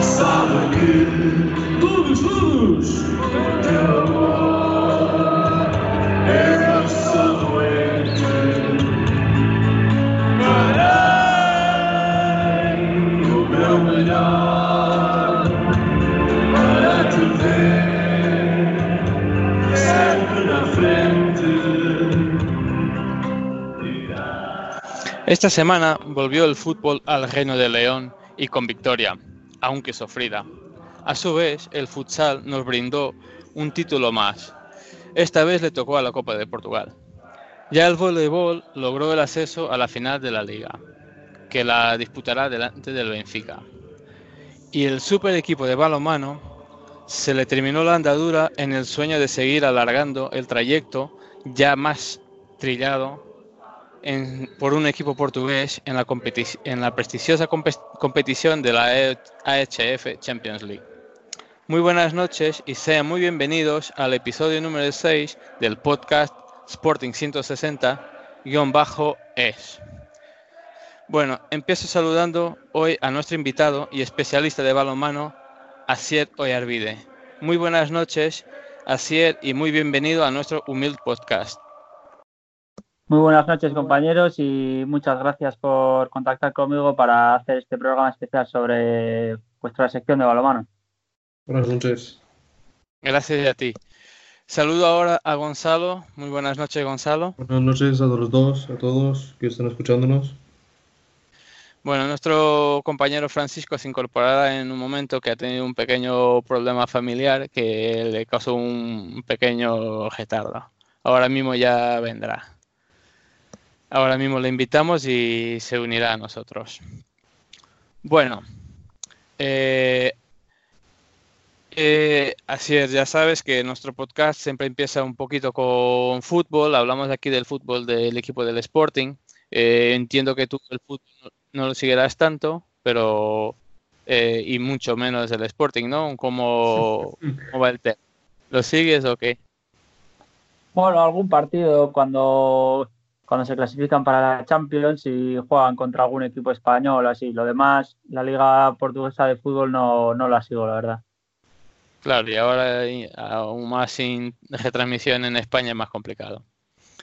Sabe que todos, todos, Esta semana volvió el fútbol al Reino de León y con victoria, aunque sufrida. A su vez, el futsal nos brindó un título más. Esta vez le tocó a la Copa de Portugal. Ya el voleibol logró el acceso a la final de la liga, que la disputará delante del Benfica. Y el super equipo de balonmano se le terminó la andadura en el sueño de seguir alargando el trayecto ya más trillado por un equipo portugués en la, en la prestigiosa compe- competición de la E- AHF Champions League. Muy buenas noches y sean muy bienvenidos al episodio número 6 del podcast Sporting 160-es. Bueno, empiezo saludando hoy a nuestro invitado y especialista de balonmano, Asier Oyarvide. Muy buenas noches, Asier, y muy bienvenido a nuestro humilde podcast. Muy buenas noches compañeros y muchas gracias por contactar conmigo para hacer este programa especial sobre vuestra sección de balonmano. Buenas noches. Gracias a ti. Saludo ahora a Gonzalo. Muy buenas noches, Gonzalo. Buenas noches a los dos, a todos que están escuchándonos. Bueno, nuestro compañero Francisco se incorporará en un momento que ha tenido un pequeño problema familiar que le causó un pequeño retardo. Ahora mismo ya vendrá. Ahora mismo le invitamos y se unirá a nosotros. Bueno, eh, eh, así es, ya sabes que nuestro podcast siempre empieza un poquito con fútbol. Hablamos aquí del fútbol del equipo del Sporting. Eh, entiendo que tú el fútbol no, lo seguirás tanto, pero eh, y mucho menos el Sporting, ¿no? ¿Cómo, cómo va el tema? ¿Lo sigues o qué? Bueno, algún partido cuando, cuando se clasifican para la Champions y juegan contra algún equipo español, así. Lo demás, la Liga Portuguesa de Fútbol no, no la sigo, la verdad. Claro, y ahora y aún más sin retransmisión en España es más complicado.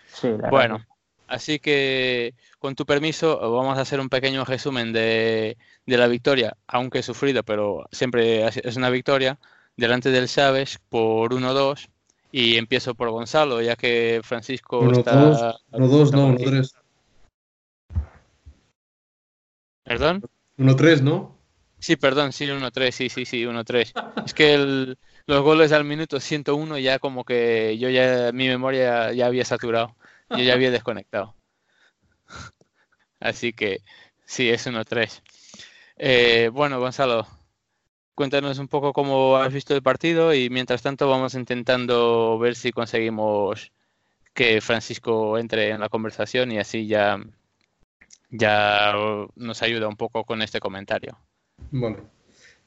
Sí, la Bueno, así que con tu permiso vamos a hacer un pequeño resumen de, de la victoria, aunque sufrido, pero siempre es es una victoria, delante del Chávez por 1-2. Y empiezo por Gonzalo, ya que Francisco Uno, está... dos, uno, dos, no, uno, tres. ¿Perdón? Uno, tres, ¿no? Sí, perdón, sí, 1-3, sí, sí, sí, 1-3. Es que el- los goles al minuto 101 ya como que yo ya, mi memoria ya había saturado, yo ya había desconectado. Así que sí, es 1-3. Eh, bueno, Gonzalo, cuéntanos un poco cómo has visto el partido y mientras tanto vamos intentando ver si conseguimos que Francisco entre en la conversación y así ya, ya nos ayuda un poco con este comentario. Vale.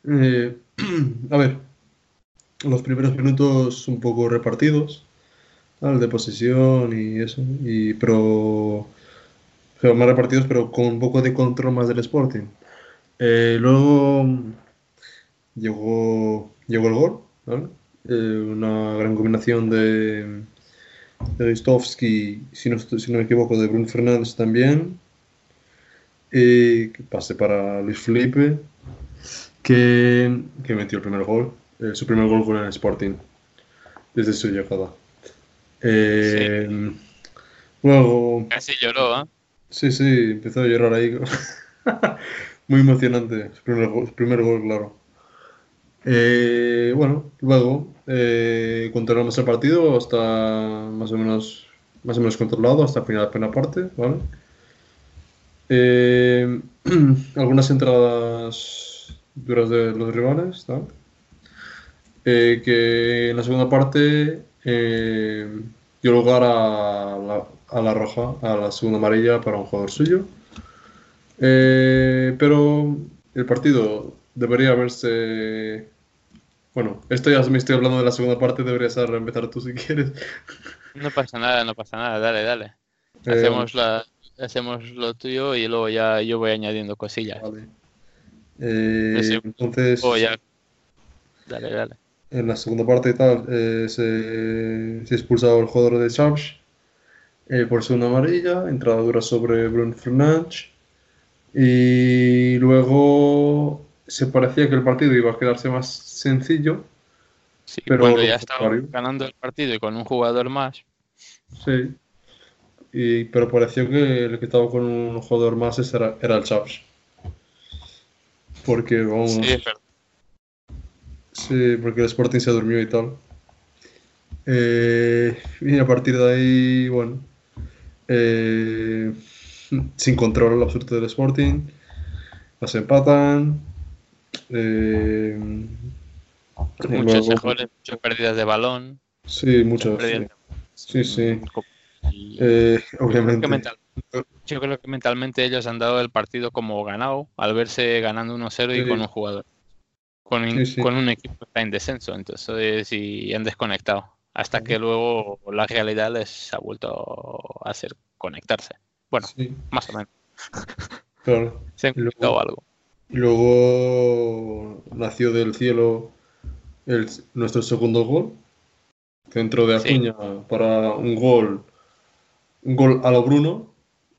Eh, a ver, los primeros minutos un poco repartidos, ¿vale? de posesión y eso, y pero, pero más repartidos, pero con un poco de control más del Sporting. Eh, luego llegó, llegó el gol, ¿vale? Eh, una gran combinación de, de Ristovski, si no, si no me equivoco, de Bruno Fernández también. Eh, que pase para Luis Felipe, que, que metió el primer gol, eh, su primer gol con el Sporting, desde su llegada. Eh, Luego, Casi lloró, ¿eh? sí, sí, empezó a llorar ahí. Muy emocionante, su primer gol, su primer gol, claro. Eh, bueno, luego eh, controlamos el partido hasta más o menos más o menos controlado hasta el final de la primera parte, ¿vale? Eh, algunas entradas duras de los rivales. Eh, que en la segunda parte dio lugar a la, a la roja, a la segunda amarilla para un jugador suyo. Pero el partido debería haberse. Bueno, esto ya me estoy hablando de la segunda parte, deberías empezar tú si quieres. No pasa nada, no pasa nada, dale, dale. Eh, Hacemos la, hacemos lo tuyo y luego ya yo voy añadiendo cosillas. Vale. Eh, entonces, ya. Dale, dale. en la segunda parte y tal, eh, se, se ha expulsado el jugador de Chaves eh, por segunda amarilla, entrada dura sobre Bruno Fernández. Y luego se parecía que el partido iba a quedarse más sencillo. Sí, Pero cuando ya estaba ganando el partido y con un jugador más. Sí. Y, pero pareció que el que estaba con un jugador más era, era el Chaves. Porque, vamos, Sí, es verdad. Sí, porque el Sporting se durmió y tal. Eh, y a partir de ahí, bueno, eh, sin control absoluto del Sporting, las empatan. Eh, Muchos luego- muchas pérdidas de balón. Sí, muchas. Sí, sí. de- sí. y- Eh, Yo creo que obviamente. mental- yo creo que mentalmente ellos han dado el partido como ganado al verse ganando 1-0 y Sí. con un jugador. Con, un- Sí, sí. con un equipo que está en descenso. Entonces, y han desconectado. Hasta que luego la realidad les ha vuelto a hacer conectarse. Bueno, más o menos. claro. Se han luego- conectado algo. Luego nació del cielo el- nuestro segundo gol. Dentro de Sí. Acuña para un gol. Un gol a lo Bruno.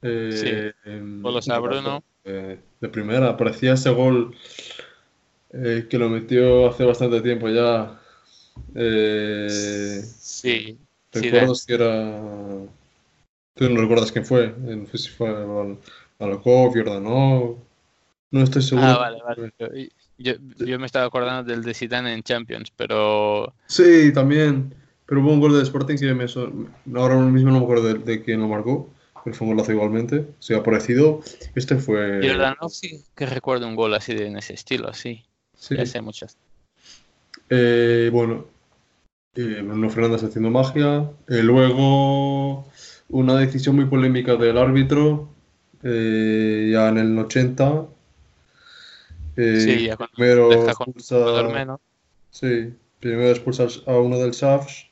eh, Golos a Bruno. eh, de primera. Parecía ese gol eh, que lo metió hace bastante tiempo ya. Eh, Sí. sí, ¿Recuerdas que era.? ¿Tú no recuerdas quién fue? No sé si fue Mal- Malakov, Jordanov. No estoy seguro. Ah, vale, vale. Yo, yo me estaba acordando del de Zidane en Champions, pero Sí, también. Pero hubo un gol de Sporting que me. Ahora mismo no me acuerdo de, de quién lo marcó, pero fue un golazo igualmente. Se ha parecido. Este fue. Jordanov sí que recuerdo un gol así de en ese estilo, sí. Sí. Ya sé muchas. Eh, bueno, eh, Bruno Fernández haciendo magia. Eh, luego, una decisión muy polémica del árbitro, eh, ya en el 80. Eh, Sí, ya cuando primero deja con expulsa, menos. sí, primero expulsa a uno del SAFS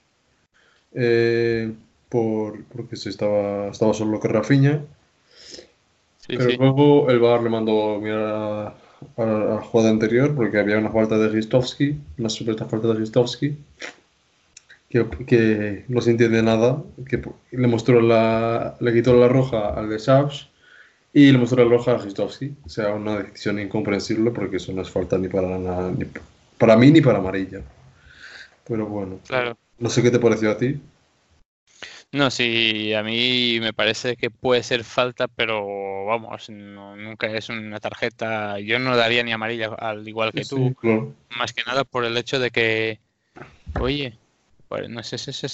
eh, por, porque se estaba, estaba solo que Rafinha. Sí, Pero sí. luego el VAR le mandó mirar a, a la jugada anterior porque había una falta de Gistovski, una supuesta falta de Gistovski, que, que no se entiende nada, que le mostró la, le quitó la roja al de Schaus y le mostró la roja a. O sea, una decisión incomprensible porque eso no es falta ni para nada, ni para mí ni para amarilla. Pero bueno, Claro. no sé qué te pareció a ti. No, sí, a mí me parece que puede ser falta, pero vamos, no- nunca es una tarjeta. Yo no daría ni amarilla al igual que Sí, tú, claro. más que nada por el hecho de que, oye, pues no sé si se,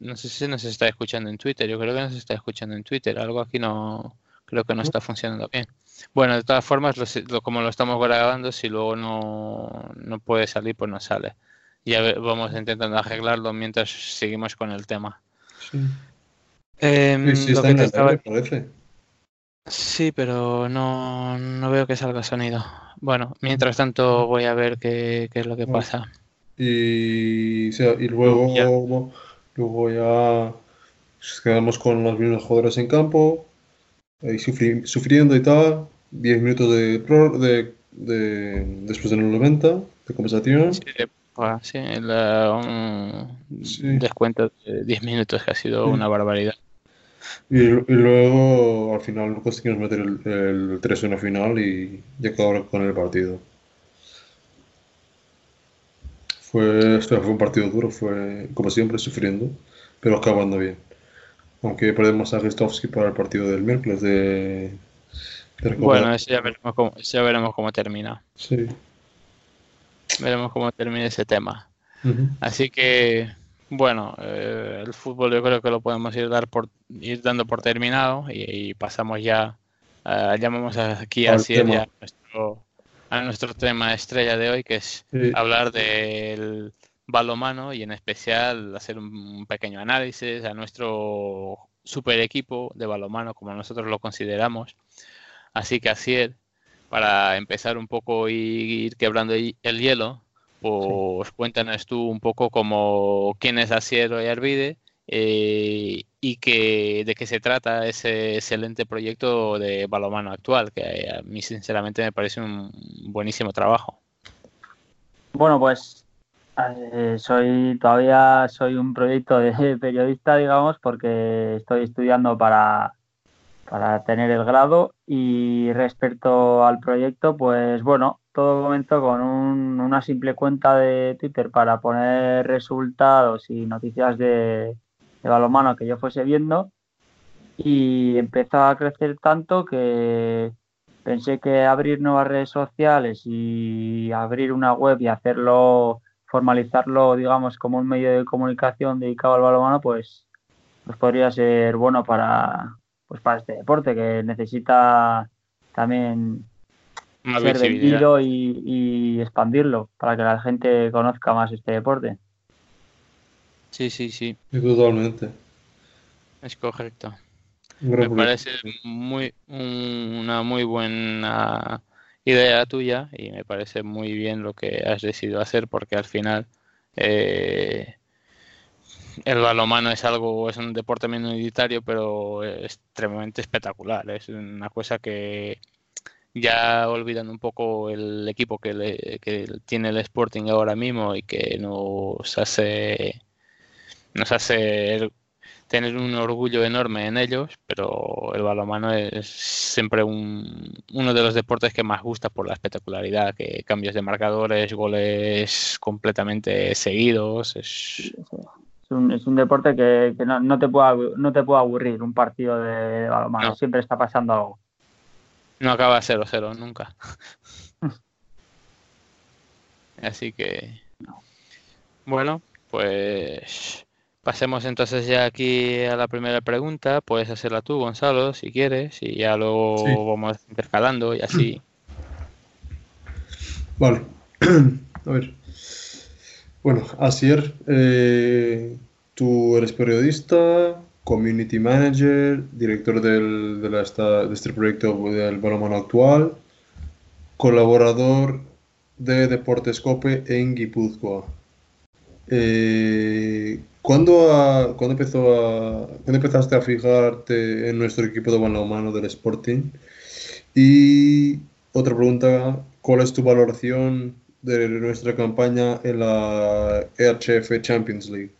no sé si nos está escuchando en Twitter. Yo creo que nos está escuchando en Twitter. Algo aquí no creo que no está funcionando bien. Bueno, de todas formas, lo, lo- como lo estamos grabando, si luego no, no puede salir, pues no sale. Ya vamos intentando arreglarlo mientras seguimos con el tema. Sí, Em, Sí, sí, lo está que en te la estaba- tele, parece. Sí, pero no, no veo que salga sonido. Bueno, mientras tanto voy a ver qué, qué es lo que pasa. Y, o sea, y luego, Ya. luego ya nos quedamos con los mismos jugadores en campo, ahí sufri- sufriendo y tal. 10 minutos de, de, de- después de los 90 de compensación. Sí, ah, sí, la- un Sí. descuento de 10 minutos que ha sido Sí. una barbaridad. Y, y luego al final conseguimos meter el, el 3-1 final y, y acabar con el partido. Fue, fue un partido duro, fue como siempre sufriendo, pero acabando bien. Aunque perdemos a Gestovsky para el partido del miércoles de. Bueno, eso ya veremos cómo, eso ya veremos cómo termina. Sí. Veremos cómo termina ese tema. Así que, bueno, eh, el fútbol yo creo que lo podemos ir, dar por, ir dando por terminado y, y pasamos ya, eh, llamamos aquí a ya a nuestro, a nuestro tema estrella de hoy, que es Sí. hablar del balomano y en especial hacer un, pequeño análisis a nuestro super equipo de balomano, como nosotros lo consideramos. Así que Asier, para empezar un poco y ir quebrando el hielo, pues cuéntanos tú un poco como quién es Asier Oyarbide eh, y que de qué se trata ese excelente proyecto de balomano actual, que a mí sinceramente me parece un buenísimo trabajo. Bueno, pues eh, soy todavía soy un proyecto de periodista, digamos, porque estoy estudiando para, para tener el grado. Y respecto al proyecto, pues bueno, todo comenzó con un- una simple cuenta de Twitter para poner resultados y noticias de, de balonmano que yo fuese viendo. Y empezó a crecer tanto que pensé que abrir nuevas redes sociales y abrir una web y hacerlo, formalizarlo, digamos, como un medio de comunicación dedicado al balonmano, pues, pues podría ser bueno para, pues para este deporte que necesita también Más ser vendido y, y expandirlo para que la gente conozca más este deporte. Sí, sí, sí, Totalmente. es correcto. Me parece muy un- una muy buena idea tuya y me parece muy bien lo que has decidido hacer porque al final eh, el balonmano es algo, es un deporte minoritario pero es extremadamente espectacular. Es una cosa que ya olvidan un poco el equipo que, le- que tiene el Sporting ahora mismo y que nos hace nos hace tener un orgullo enorme en ellos, pero el balonmano es siempre un, uno de los deportes que más gusta por la espectacularidad, que cambios de marcadores, goles completamente seguidos, es, Es un, es un deporte que, que no, no te puede, no te puede aburrir un partido de, de balonmano, No. siempre está pasando algo. no acaba 0-0 nunca. Así que, bueno, pues pasemos entonces ya aquí a la primera pregunta. Puedes hacerla tú, Gonzalo, si quieres, y ya luego Sí. vamos intercalando y así. Vale. A ver. Bueno, Asier, eh, tú eres periodista, community manager, director del, de, la, de este proyecto del balonmano actual, colaborador de Deportes Cope en Guipúzcoa. Eh, ¿cuándo, a- cuándo empezó a, cuándo empezaste a fijarte en nuestro equipo de balonmano del Sporting? Y otra pregunta, ¿cuál es tu valoración de nuestra campaña en la EHF Champions League?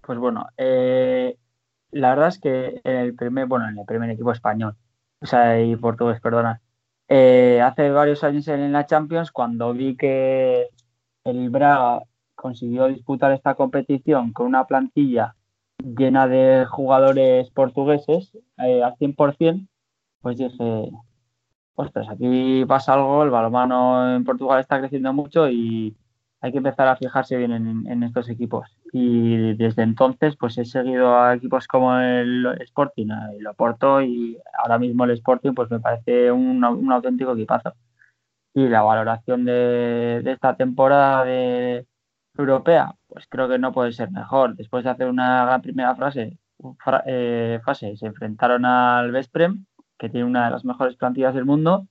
Pues bueno, eh, la verdad es que en el primer, bueno, en el primer equipo español, o sea, y portugués, perdona, eh, hace varios años en la Champions, cuando vi que el Braga consiguió disputar esta competición con una plantilla llena de jugadores portugueses eh, al 100%, pues dije, ostras, aquí pasa algo, el balonmano en Portugal está creciendo mucho y hay que empezar a fijarse bien en, estos equipos. Y desde entonces, pues he seguido a equipos como el Sporting, el Oporto y ahora mismo el Sporting, pues me parece un, un auténtico equipazo. Y la valoración de, de esta temporada de europea, pues creo que no puede ser mejor. Después de hacer una primera frase, fra- eh, fase, se enfrentaron al Vesprem, que tiene una de las mejores plantillas del mundo,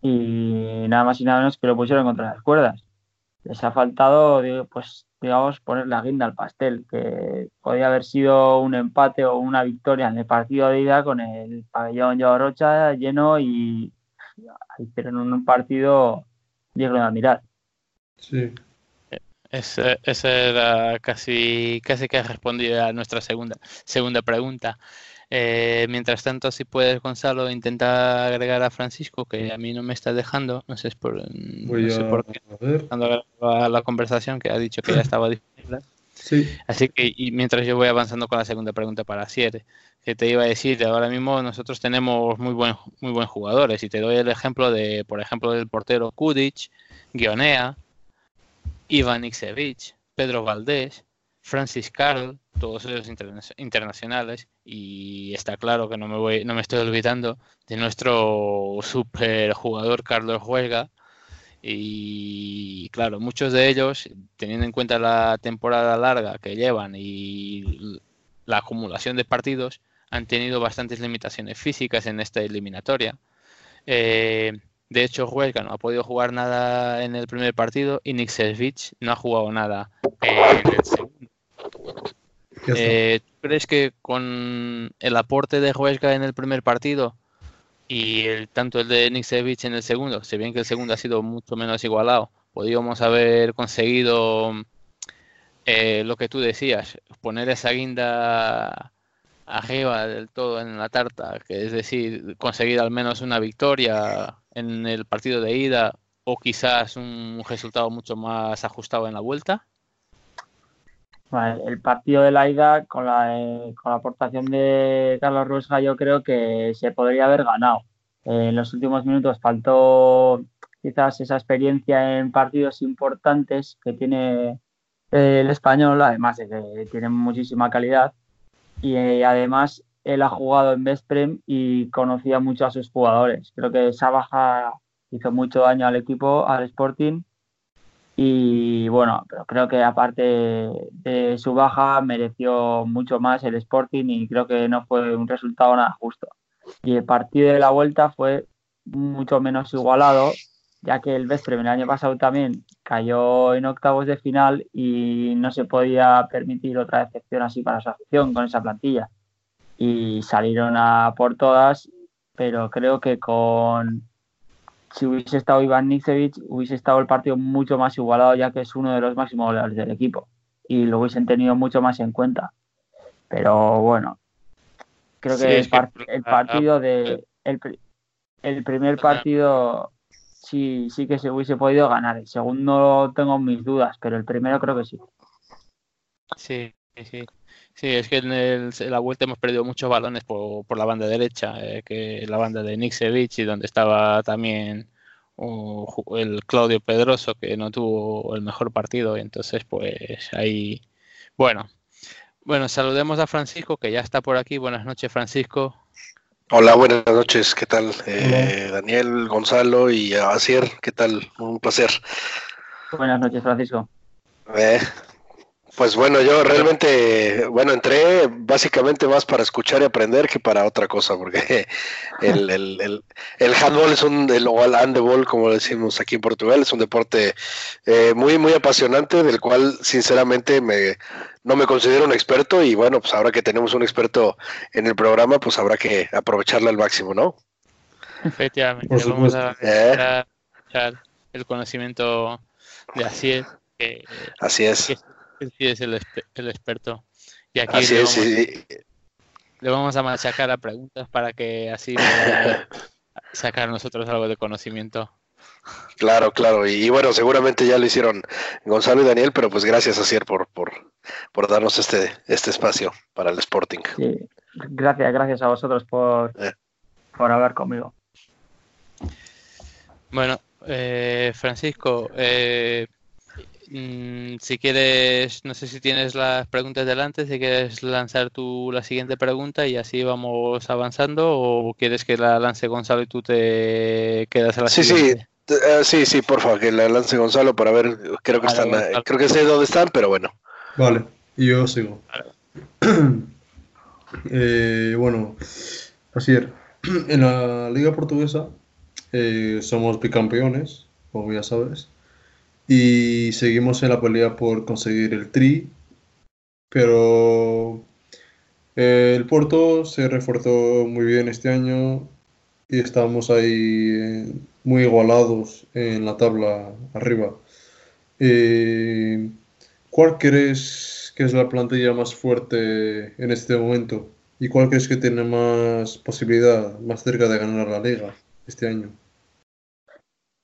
y nada más y nada menos que lo pusieron contra las cuerdas les ha faltado, pues, digamos, poner la guinda al pastel, que podía haber sido un empate o una victoria en el partido de ida con el pabellón Joao Rocha lleno y hicieron un partido digno de admirar. Sí. Ese era casi, casi que respondido a nuestra segunda, segunda pregunta. Eh, mientras tanto, si puedes, Gonzalo, intenta agregar a Francisco, que a mí no me está dejando, no sé por, Voy no sé a, por qué, a ver. grababa la conversación, que ha dicho que ya estaba disponible. Sí. Así que, y mientras yo voy avanzando con la segunda pregunta para Siete, que te iba a decir, ahora mismo nosotros tenemos muy buen, muy buen jugadores, y te doy el ejemplo de, por ejemplo, del portero Kudic, Guionea, Ivan Iksevich, Pedro Valdés, Francis Carroll, todos ellos interna- internacionales, y está claro que no me voy, no me estoy olvidando de nuestro super jugador Carlos Huelga, y claro, muchos de ellos, teniendo en cuenta la temporada larga que llevan y la acumulación de partidos, han tenido bastantes limitaciones físicas en esta eliminatoria. Eh, de hecho, Huelga no ha podido jugar nada en el primer partido y Nick Selvich no ha jugado nada en el segundo. Eh, ¿tú ¿Crees que con el aporte de Huesca en el primer partido y el, tanto el de Niksevich en el segundo, si bien que el segundo ha sido mucho menos igualado, podríamos haber conseguido eh, lo que tú decías, poner esa guinda arriba del todo en la tarta, que es decir, conseguir al menos una victoria en el partido de ida o quizás un resultado mucho más ajustado en la vuelta? El partido de la ida, con la, eh, con la aportación de Carlos Ruesga, yo creo que se podría haber ganado. Eh, en los últimos minutos faltó quizás esa experiencia en partidos importantes que tiene eh, el español, además de que tiene muchísima calidad. Y eh, además él ha jugado en Vesprem y conocía mucho a sus jugadores. Creo que esa baja hizo mucho daño al equipo, al Sporting. Y bueno, pero creo que aparte de su baja mereció mucho más el Sporting y creo que no fue un resultado nada justo. Y el partido de la vuelta fue mucho menos igualado, ya que el Vesprem el año pasado también cayó en octavos de final y no se podía permitir otra decepción así para su afición con esa plantilla. Y salieron a por todas, pero creo que con si hubiese estado Iván Niksevic, hubiese estado el partido mucho más igualado, ya que es uno de los máximos goleadores del equipo. Y lo hubiesen tenido mucho más en cuenta. Pero bueno, creo que, Sí, el, que- par- el partido de. El, el primer partido sí, sí que se hubiese podido ganar. El segundo tengo mis dudas, pero el primero creo que sí. Sí, sí, sí. Es que en, el- la vuelta hemos perdido muchos balones por, la banda derecha, eh, que la banda de Niksevich y donde estaba también el Claudio Pedroso, que no tuvo el mejor partido. Entonces, pues ahí, bueno. Bueno, saludemos a Francisco, que ya está por aquí. Buenas noches, Francisco. Hola, buenas noches, ¿qué tal? Eh, Daniel, Gonzalo y Asier, ¿qué tal? Un placer. Buenas noches, Francisco. Eh, pues bueno, yo realmente, bueno, entré básicamente más para escuchar y aprender que para otra cosa, porque el, el, el, el handball es un, el, o el handball, como decimos aquí en Portugal, es un deporte eh, muy, muy apasionante, del cual sinceramente me, no me considero un experto y bueno, pues ahora que tenemos un experto en el programa, pues habrá que aprovecharla al máximo, ¿no? Efectivamente, Por vamos a supuesto. Eh. a escuchar el conocimiento de Asier, que, Así es. que es el, el experto. Y aquí Así le es, vamos, sí. le vamos a machacar a preguntas para que así sacar nosotros algo de conocimiento. Claro, claro. Y, y bueno, seguramente ya lo hicieron Gonzalo y Daniel, pero pues gracias a Cier por, por, por darnos este, este espacio para el Sporting. Sí, gracias, gracias a vosotros por, Eh. por hablar conmigo. Bueno, eh, Francisco, eh, mm, si quieres, no sé si tienes las preguntas delante, si quieres lanzar tú la siguiente pregunta y así vamos avanzando, o quieres que la lance Gonzalo y tú te quedas a la Sí, sí, siguiente. Eh, sí, sí, por favor, que la lance Gonzalo para ver, creo que están, Gonzalo. creo que sé dónde están, pero bueno. Vale, y yo sigo. Eh, bueno, así es. En la Liga Portuguesa eh, somos bicampeones, como ya sabes, y seguimos en la pelea por conseguir el tri, pero eh, el Porto se reforzó muy bien este año y estamos ahí eh, muy igualados en la tabla arriba. Eh, ¿Cuál crees que es la plantilla más fuerte en este momento? ¿Y cuál crees que tiene más posibilidad, más cerca de ganar la liga este año?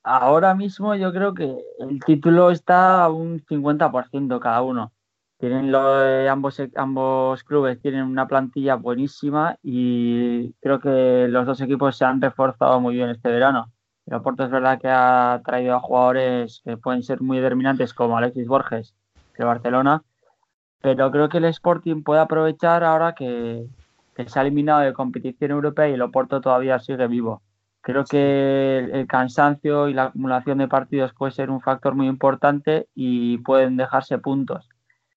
Ahora mismo yo creo que el título está a un 50% cada uno. Tienen lo- eh, ambos, e- ambos clubes tienen una plantilla buenísima y creo que los dos equipos se han reforzado muy bien este verano. El Oporto es verdad que ha traído a jugadores que pueden ser muy determinantes como Alexis Borges de Barcelona, pero creo que el Sporting puede aprovechar ahora que, que se ha eliminado de competición europea y el Oporto todavía sigue vivo. Creo que el, el cansancio y la acumulación de partidos puede ser un factor muy importante y pueden dejarse puntos.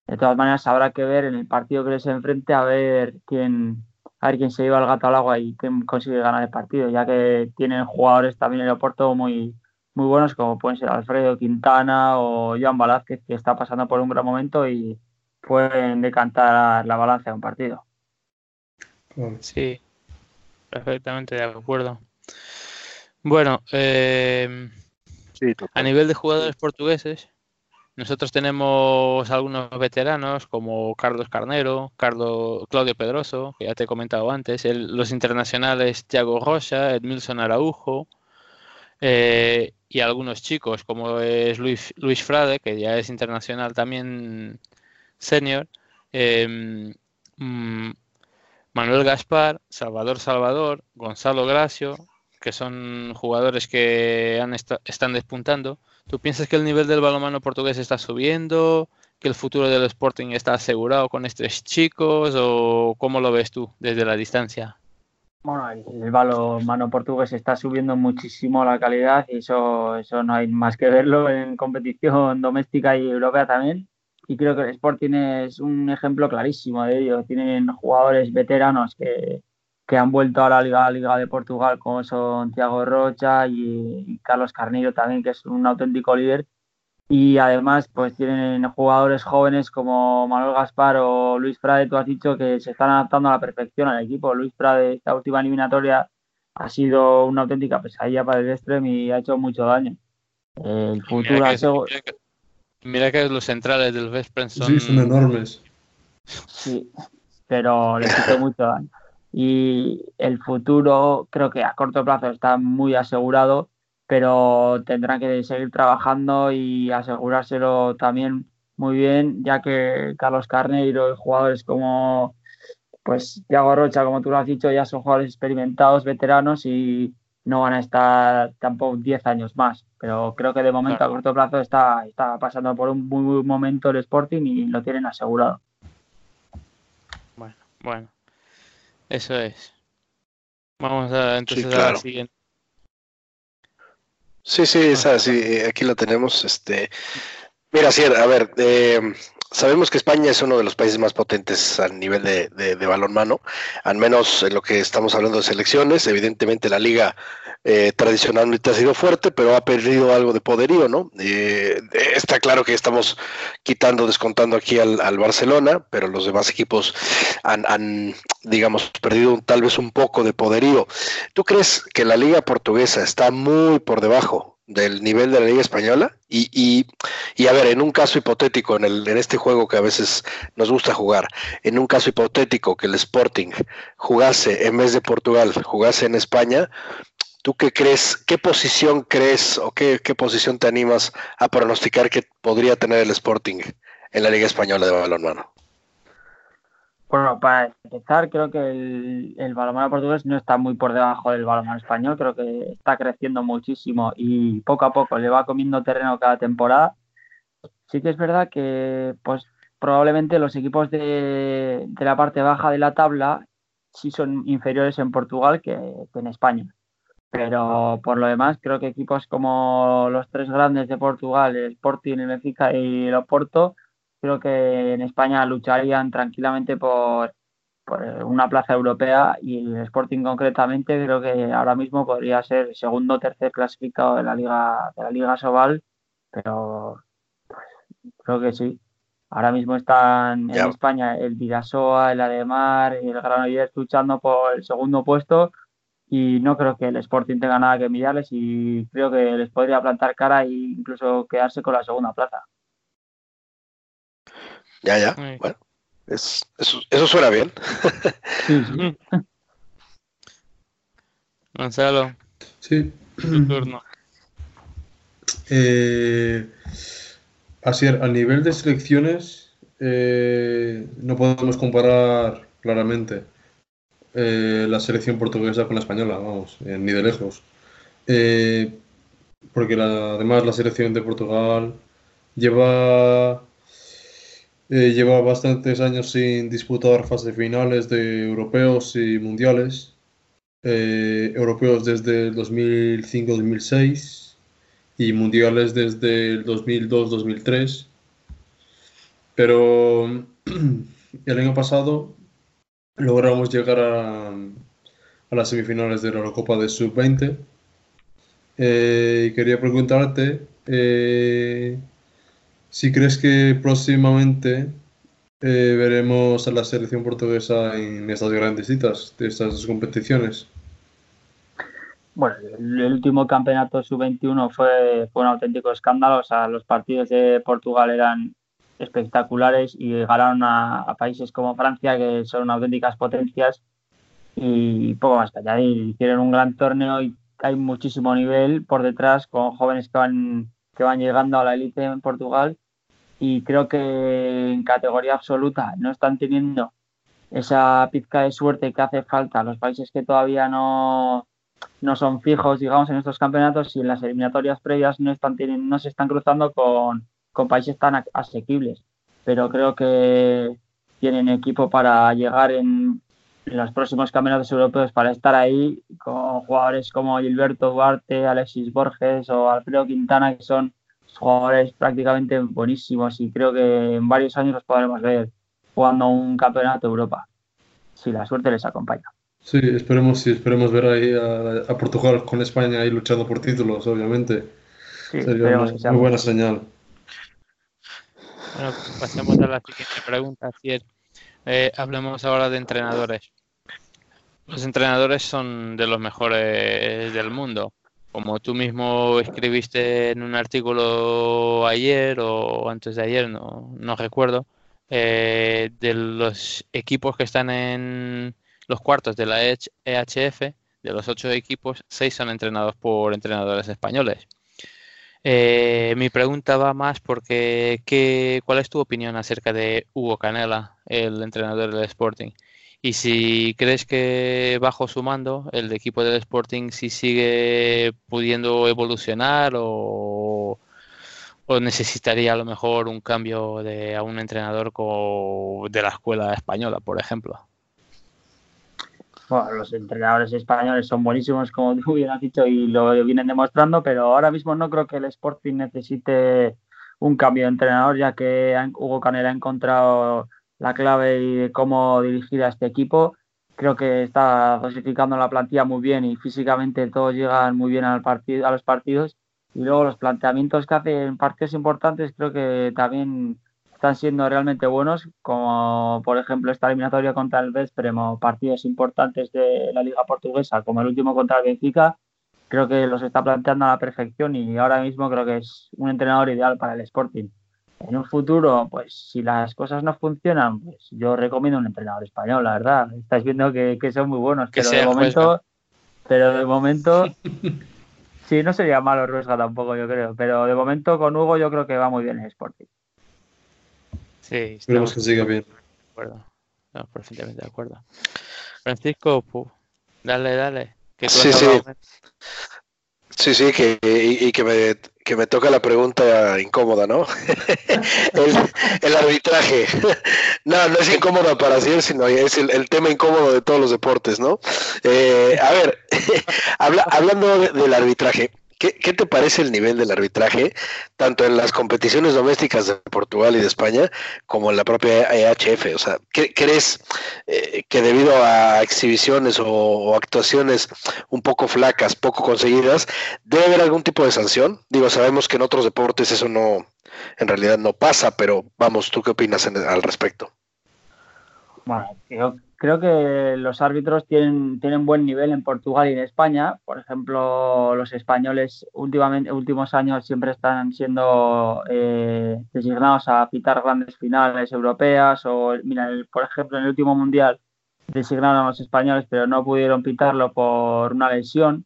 De todas maneras, habrá que ver en el partido que les enfrente a ver quién, a ver quién se lleva el gato al agua y quién consigue ganar el partido, ya que tienen jugadores también en el Oporto muy, muy buenos, como pueden ser Alfredo Quintana o Joan Velázquez, que está pasando por un gran momento y, pueden decantar la balanza de un partido. Sí, perfectamente de acuerdo. Bueno, eh, Sí, a nivel de jugadores portugueses, nosotros tenemos algunos veteranos como Carlos Carnero, Carlos, Claudio Pedroso, que ya te he comentado antes, los internacionales Thiago Rocha, Edmilson Araujo, eh, y algunos chicos como es Luis, Luis Frade, que ya es internacional también senior, eh, mm, Manuel Gaspar, Salvador Salvador, Gonzalo Gracio, que son jugadores que han están despuntando. ¿Tú piensas que el nivel del balonmano portugués está subiendo? ¿Que el futuro del Sporting está asegurado con estos chicos? ¿O cómo lo ves tú desde la distancia? Bueno, el, el balonmano portugués está subiendo muchísimo la calidad y eso, eso no hay más que verlo en competición doméstica y europea también. Y creo que el Sporting es un ejemplo clarísimo de ello. Tienen jugadores veteranos que, que han vuelto a la Liga, Liga de Portugal, como son Thiago Rocha y, y Carlos Carneiro también, que es un auténtico líder. Y además, pues tienen jugadores jóvenes como Manuel Gaspar o Luis Frade, tú has dicho, que se están adaptando a la perfección al equipo. Luis Frade, esta última eliminatoria, ha sido una auténtica pesadilla para el Extrem y ha hecho mucho daño. El futuro Mira que, sido- mira que- mira que los centrales del Vespren son... Sí, son enormes. Sí, pero le quitó mucho daño. Y el futuro creo que a corto plazo está muy asegurado, pero tendrán que seguir trabajando y asegurárselo también muy bien, ya que Carlos Carneiro y jugadores como pues Thiago Rocha, como tú lo has dicho, ya son jugadores experimentados, veteranos y no van a estar tampoco 10 años más. Pero creo que de momento Claro. a corto plazo está, está pasando por un muy buen momento el Sporting y lo tienen asegurado. Bueno, bueno, eso es. Vamos a entonces a la siguiente. Sí, sí, esa, sí, aquí la tenemos. Este, mira, sí, a ver, eh, sabemos que España es uno de los países más potentes a nivel de, de, balonmano, al menos en lo que estamos hablando de selecciones. Evidentemente la liga eh, tradicionalmente ha sido fuerte, pero ha perdido algo de poderío, ¿no? Eh, está claro que estamos quitando, descontando aquí al, al Barcelona, pero los demás equipos han, han, digamos, perdido tal vez un poco de poderío. ¿Tú crees que la liga portuguesa está muy por debajo del nivel de la liga española? Y, y, y a ver, en un caso hipotético, en, el, en este juego que a veces nos gusta jugar, en un caso hipotético que el Sporting jugase en vez de Portugal, jugase en España, ¿tú qué crees, qué posición crees o qué, qué posición te animas a pronosticar que podría tener el Sporting en la liga española de balonmano? Bueno, para empezar, creo que el, el balonmano portugués no está muy por debajo del balonmano español, creo que está creciendo muchísimo y poco a poco le va comiendo terreno cada temporada. Sí que es verdad que pues probablemente los equipos de, de la parte baja de la tabla sí son inferiores en Portugal que, que en España. Pero por lo demás, creo que equipos como los tres grandes de Portugal, el Sporting, el Benfica y el Oporto, creo que en España lucharían tranquilamente por, por una plaza europea y el Sporting concretamente creo que ahora mismo podría ser segundo o tercer clasificado de la Liga de la Liga Sobal, pero pues, creo que sí. Ahora mismo están en España el Vidasoa, el Ademar y el Granollers luchando por el segundo puesto y no creo que el Sporting tenga nada que mirarles y creo que les podría plantar cara e incluso quedarse con la segunda plaza. Ya, ya, bueno, es- eso, eso suena bien. Gonzalo, Sí. tu turno. Eh, así, a nivel de selecciones, eh, no podemos comparar claramente eh, la selección portuguesa con la española, vamos, eh, ni de lejos. Eh, porque la- además la selección de Portugal lleva, eh, lleva bastantes años sin disputar fase finales de europeos y mundiales. Eh, europeos desde el 2005-2006 y mundiales desde el 2002-2003. Pero el año pasado logramos llegar a, a las semifinales de la Eurocopa de Sub-20. Eh, quería preguntarte si crees que próximamente Eh, veremos a la selección portuguesa en estas grandes citas de estas dos competiciones. Bueno, el último campeonato sub-21 fue, un auténtico escándalo. O sea, los partidos de Portugal eran espectaculares y ganaron a, a países como Francia, que son auténticas potencias, y poco más que añadir. Hicieron un gran torneo y hay muchísimo nivel por detrás con jóvenes que van, que van llegando a la élite en Portugal y creo que en categoría absoluta no están teniendo esa pizca de suerte que hace falta los países que todavía no, no son fijos, digamos, en estos campeonatos y en las eliminatorias previas no, están teniendo, no se están cruzando con, con países tan asequibles. Pero creo que tienen equipo para llegar en los próximos campeonatos europeos para estar ahí con jugadores como Gilberto Duarte, Alexis Borges o Alfredo Quintana, que son jugadores prácticamente buenísimos y creo que en varios años los podremos ver jugando un campeonato de Europa, si la suerte les acompaña. Sí, esperemos, sí, esperemos ver ahí a, a Portugal con España ahí luchando por títulos, obviamente. Sí, Sería una que sea muy buena señal. Bueno, pues pasemos a la siguiente pregunta. Eh, hablemos ahora de entrenadores. Los entrenadores son de los mejores del mundo. Como tú mismo escribiste en un artículo ayer o antes de ayer, no, no recuerdo, eh, de los equipos que están en los cuartos de la EHF, de los ocho equipos, seis son entrenados por entrenadores españoles. Eh, mi pregunta va más porque ¿qué, ¿cuál es tu opinión acerca de Hugo Canela, el entrenador del Sporting? Y si crees que bajo su mando el equipo del Sporting si sigue pudiendo evolucionar o, o necesitaría a lo mejor un cambio de a un entrenador de la escuela española, por ejemplo. Bueno, los entrenadores españoles son buenísimos, como tú bien has dicho, y lo vienen demostrando, pero ahora mismo no creo que el Sporting necesite un cambio de entrenador, ya que Hugo Canela ha encontrado la clave de cómo dirigir a este equipo. Creo que está dosificando la plantilla muy bien y físicamente todos llegan muy bien al partido, a los partidos. Y luego los planteamientos que hace en partidos importantes creo que también están siendo realmente buenos, como por ejemplo esta eliminatoria contra el Veszprem o partidos importantes de la Liga Portuguesa, como el último contra el Benfica, creo que los está planteando a la perfección y ahora mismo creo que es un entrenador ideal para el Sporting. En un futuro, pues si las cosas no funcionan, pues yo recomiendo un entrenador español, la verdad. Estáis viendo que, que son muy buenos, Que pero sea de momento, pero de momento, sí, no sería malo Ruesga tampoco, yo creo, pero de momento con Hugo yo creo que va muy bien el Sporting. Sí, Esperemos que siga bien. de acuerdo. Estamos perfectamente de acuerdo. Francisco, pu, dale, dale. Que tú Sí, sí. Sí, sí, que, y, y que, me, que me toca la pregunta incómoda, ¿no? el, el arbitraje. No, no es incómoda para Ciel, sino es el, el tema incómodo de todos los deportes, ¿no? Eh, a ver, habla- hablando de- del arbitraje, ¿qué, ¿qué te parece el nivel del arbitraje, tanto en las competiciones domésticas de Portugal y de España, como en la propia EHF? O sea, ¿qué, ¿crees eh, que debido a exhibiciones o, actuaciones un poco flacas, poco conseguidas, ¿Debe haber algún tipo de sanción? Digo, sabemos que en otros deportes eso no, en realidad no pasa, pero vamos, ¿tú qué opinas al respecto? Bueno, yo creo que los árbitros tienen, tienen buen nivel en Portugal y en España. Por ejemplo, los españoles últimamente, últimos años siempre están siendo eh, designados a pitar grandes finales europeas. O, mira, por ejemplo, en el último mundial designaron a los españoles, pero no pudieron pitarlo por una lesión.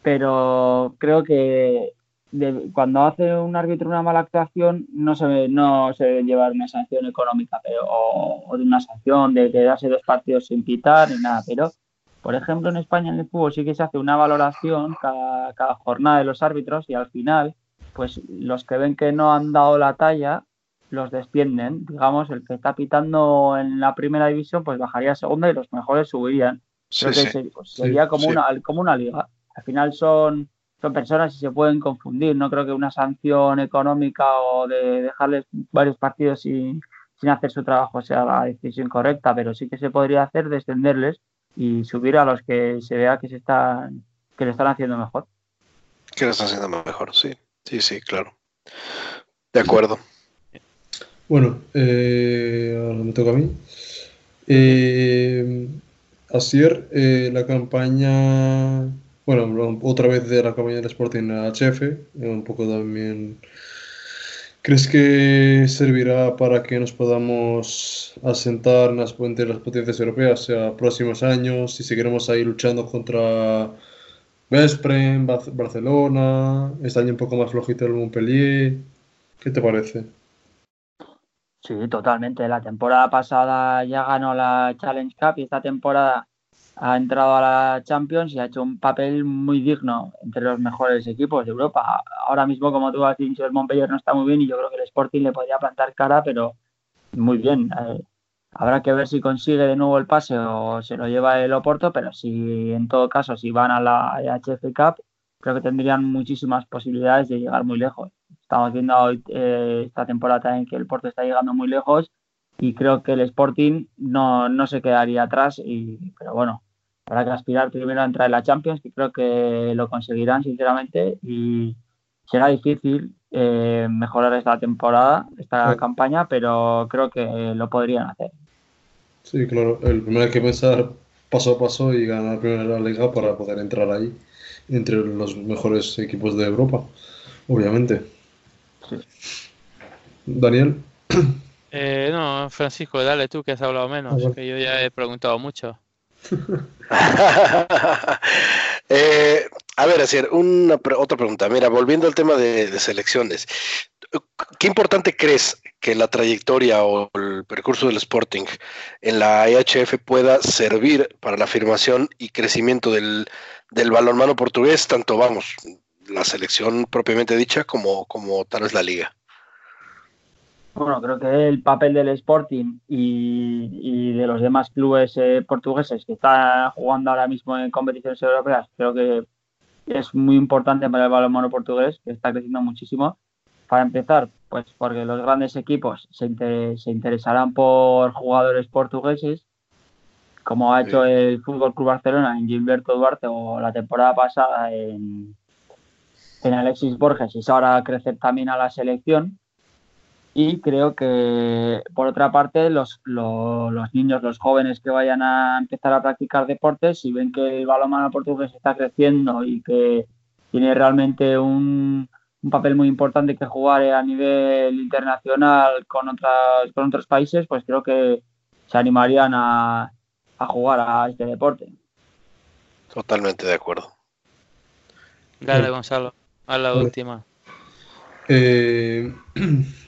Pero creo que de- cuando hace un árbitro una mala actuación no se, no se debe llevar una sanción económica pero, o, o de una sanción de quedarse dos partidos sin pitar ni nada. Pero, por ejemplo, en España en el fútbol sí que se hace una valoración cada, cada jornada de los árbitros y al final, pues los que ven que no han dado la talla los descienden. Digamos, el que está pitando en la primera división pues bajaría a segunda y los mejores subirían. Pues, sería como. Una, como una liga. Al final son, son personas y se pueden confundir. No creo que una sanción económica o de dejarles varios partidos sin, sin hacer su trabajo sea la decisión correcta, pero sí que se podría hacer descenderles y subir a los que se vea que se están que lo están haciendo mejor. ¿Qué lo está haciendo mejor? Sí, sí, sí, claro. De acuerdo. Bueno, eh, ahora me toca a mí. Eh, Asier, eh, la campaña, bueno, otra vez de la campaña del Sporting a HF, eh, un poco también. ¿Crees que servirá para que nos podamos asentar en las, entre las potencias europeas, o sea, próximos años, si seguiremos ahí luchando contra Vespren, Bar- Barcelona, este año un poco más flojito el Montpellier? ¿Qué te parece? Sí, totalmente. La temporada pasada ya ganó la Challenge Cup y esta temporada ha entrado a la Champions y ha hecho un papel muy digno entre los mejores equipos de Europa. Ahora mismo, como tú has dicho, el Montpellier no está muy bien y yo creo que el Sporting le podría plantar cara, pero muy bien. Eh, habrá que ver si consigue de nuevo el pase o se lo lleva el Oporto, pero si en todo caso, si van a la HF Cup, creo que tendrían muchísimas posibilidades de llegar muy lejos. Estamos viendo hoy, eh, esta temporada también que el Porto está llegando muy lejos y creo que el Sporting no, no se quedaría atrás, y, pero bueno, habrá que aspirar primero a entrar en la Champions, que creo que lo conseguirán sinceramente y será difícil eh, mejorar esta temporada, esta Sí. campaña, pero creo que lo podrían hacer. Sí, claro. El primero hay que pensar paso a paso y ganar primero la liga para poder entrar ahí entre los mejores equipos de Europa, obviamente. Sí. Daniel, Eh, no, Francisco, dale tú que has hablado menos, Ah, que yo ya he preguntado mucho. Eh, a ver, hacer una otra pregunta. Mira, volviendo al tema de, selecciones, ¿qué importante crees que la trayectoria o el percurso del Sporting en la EHF pueda servir para la afirmación y crecimiento del, del balonmano portugués, tanto vamos, la selección propiamente dicha como, como tal vez la liga? Bueno, creo que el papel del Sporting y, y de los demás clubes eh, portugueses que están jugando ahora mismo en competiciones europeas, creo que es muy importante para el balonmano portugués, que está creciendo muchísimo. Para empezar, pues porque los grandes equipos se, inter- se interesarán por jugadores portugueses, como ha hecho el Fútbol Club Barcelona en Gilberto Duarte o la temporada pasada en, en Alexis Borges y ahora crecer también a la selección. Y creo que, por otra parte, los, lo- los niños, los jóvenes que vayan a empezar a practicar deportes, si ven que el balonmano portugués está creciendo y que tiene realmente un, un papel muy importante que jugar a nivel internacional con, otras, con otros países, pues creo que se animarían a, a jugar a este deporte. Totalmente de acuerdo. Dale. Gonzalo, a la última. eh,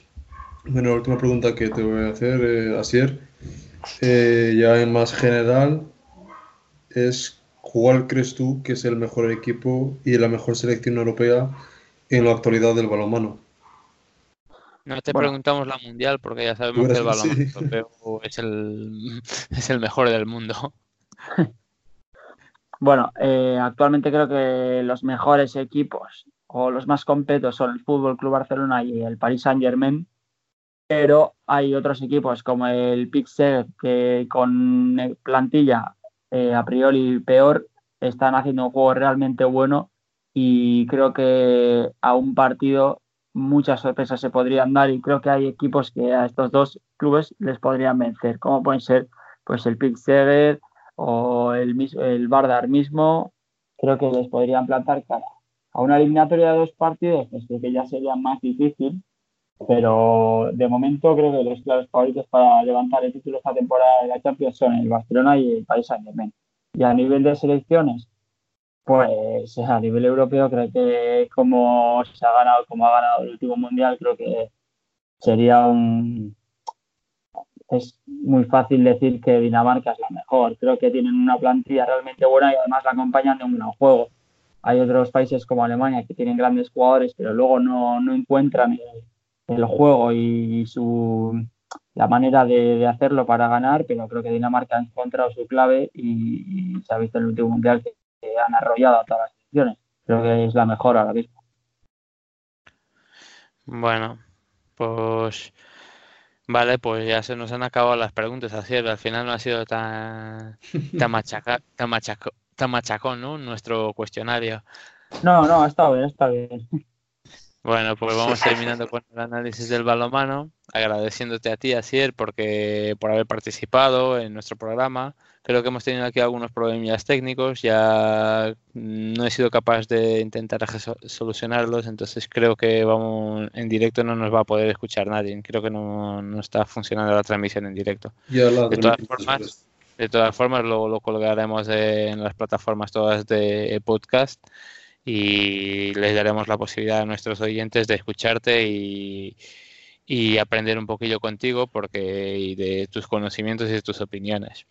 bueno, la última pregunta que te voy a hacer, eh, Asier, eh, ya en más general, es ¿cuál crees tú que es el mejor equipo y la mejor selección europea en la actualidad del balonmano? No te Bueno. preguntamos la mundial porque ya sabemos que el balonmano sí. europeo es el, es el mejor del mundo. Bueno, eh, actualmente creo que los mejores equipos o los más completos son el Fútbol Club Barcelona y el Paris Saint Germain, pero hay otros equipos como el Pixel que con eh, plantilla eh, a priori peor están haciendo un juego realmente bueno y creo que a un partido muchas sorpresas se podrían dar y creo que hay equipos que a estos dos clubes les podrían vencer, como pueden ser pues el Pixel o el, el Bardar mismo, creo que les podrían plantar cara. A una eliminatoria de dos partidos, pues creo que ya sería más difícil, pero de momento creo que los claros favoritos para levantar el título esta temporada de la Champions son el Barcelona y el Paris Saint-Germain. Y a nivel de selecciones, pues a nivel europeo creo que como se ha ganado, como ha ganado el último mundial, creo que sería un es muy fácil decir que Dinamarca es la mejor. Creo que tienen una plantilla realmente buena y además la acompañan de un gran juego. Hay otros países como Alemania que tienen grandes jugadores, pero luego no, no encuentran el juego y su la manera de, de hacerlo para ganar, pero creo que Dinamarca ha encontrado su clave y, y se ha visto en el último mundial que, que han arrollado a todas las selecciones. Creo que es la mejor ahora mismo. Bueno, pues vale, pues ya se nos han acabado las preguntas, así es, al final no ha sido tan tan machaca, tan machaco, tan machacón, ¿no? Nuestro cuestionario. No, no, ha estado bien, está bien. Bueno, pues vamos terminando con el análisis del balomano, agradeciéndote a ti, Asier, porque por haber participado en nuestro programa. Creo que hemos tenido aquí algunos problemillas técnicos, ya no he sido capaz de intentar solucionarlos, entonces creo que vamos en directo no nos va a poder escuchar nadie. Creo que no, no está funcionando la transmisión en directo. Ya la De todas formas, después. De todas formas, luego lo colgaremos en las plataformas todas de podcast y les daremos la posibilidad a nuestros oyentes de escucharte y, y aprender un poquillo contigo porque y de tus conocimientos y de tus opiniones.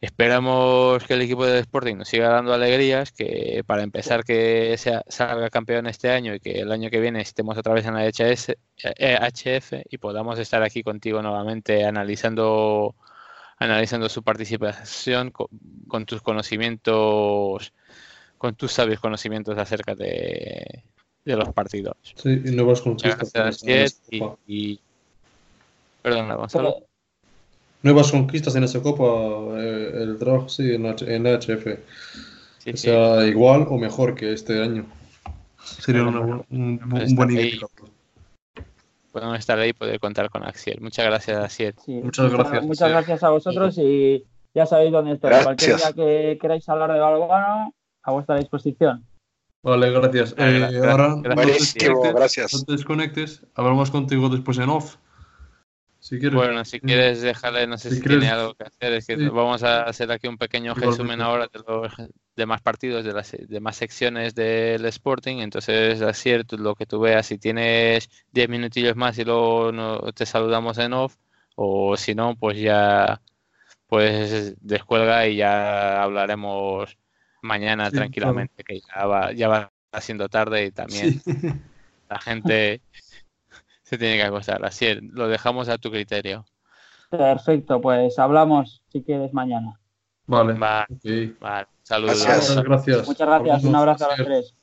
Esperamos que el equipo de Sporting nos siga dando alegrías, que para empezar que sea, salga campeón este año y que el año que viene estemos otra vez en la HS, eh, HF y podamos estar aquí contigo nuevamente analizando analizando su participación con tus conocimientos, con tus sabios conocimientos acerca de, de los partidos. Sí, y nuevas conquistas. gracias, en y, copa. y- Perdona, Gonzalo. Nuevas conquistas en esa copa, eh, el trabajo sí, en, H- en HF. Sí, O sí. sea, igual o mejor que este año. Sería una bu- un, un buen indicador. Podemos estar ahí y poder contar con Axiel. Muchas gracias, Axiel. Sí, Muchas gracias, Muchas gracias a vosotros y ya sabéis dónde estoy. Cualquier día que queráis hablar de balonmano, a vuestra disposición. Vale, gracias. Eh, gracias, ahora, gracias. no te Buenísimo, desconectes, gracias. No te desconectes, hablamos contigo después en off. Si quieres. Bueno, si quieres dejarle, no sé Si si, quieres- tiene algo que hacer, es que Sí. vamos a hacer aquí un pequeño resumen ahora de los demás partidos, de las demás secciones del Sporting. Entonces, así es, tú- lo que tú veas, si tienes 10 minutillos más y luego no, te saludamos en off, o si no, pues ya pues descuelga y ya hablaremos mañana Sí, tranquilamente, que ya va, ya va siendo tarde y también Sí. la gente se tiene que acostar. Así es, lo dejamos a tu criterio. Perfecto, pues hablamos si quieres mañana. Vale. Vale, saludos. Gracias. Muchas gracias. Muchas gracias, un abrazo a los tres.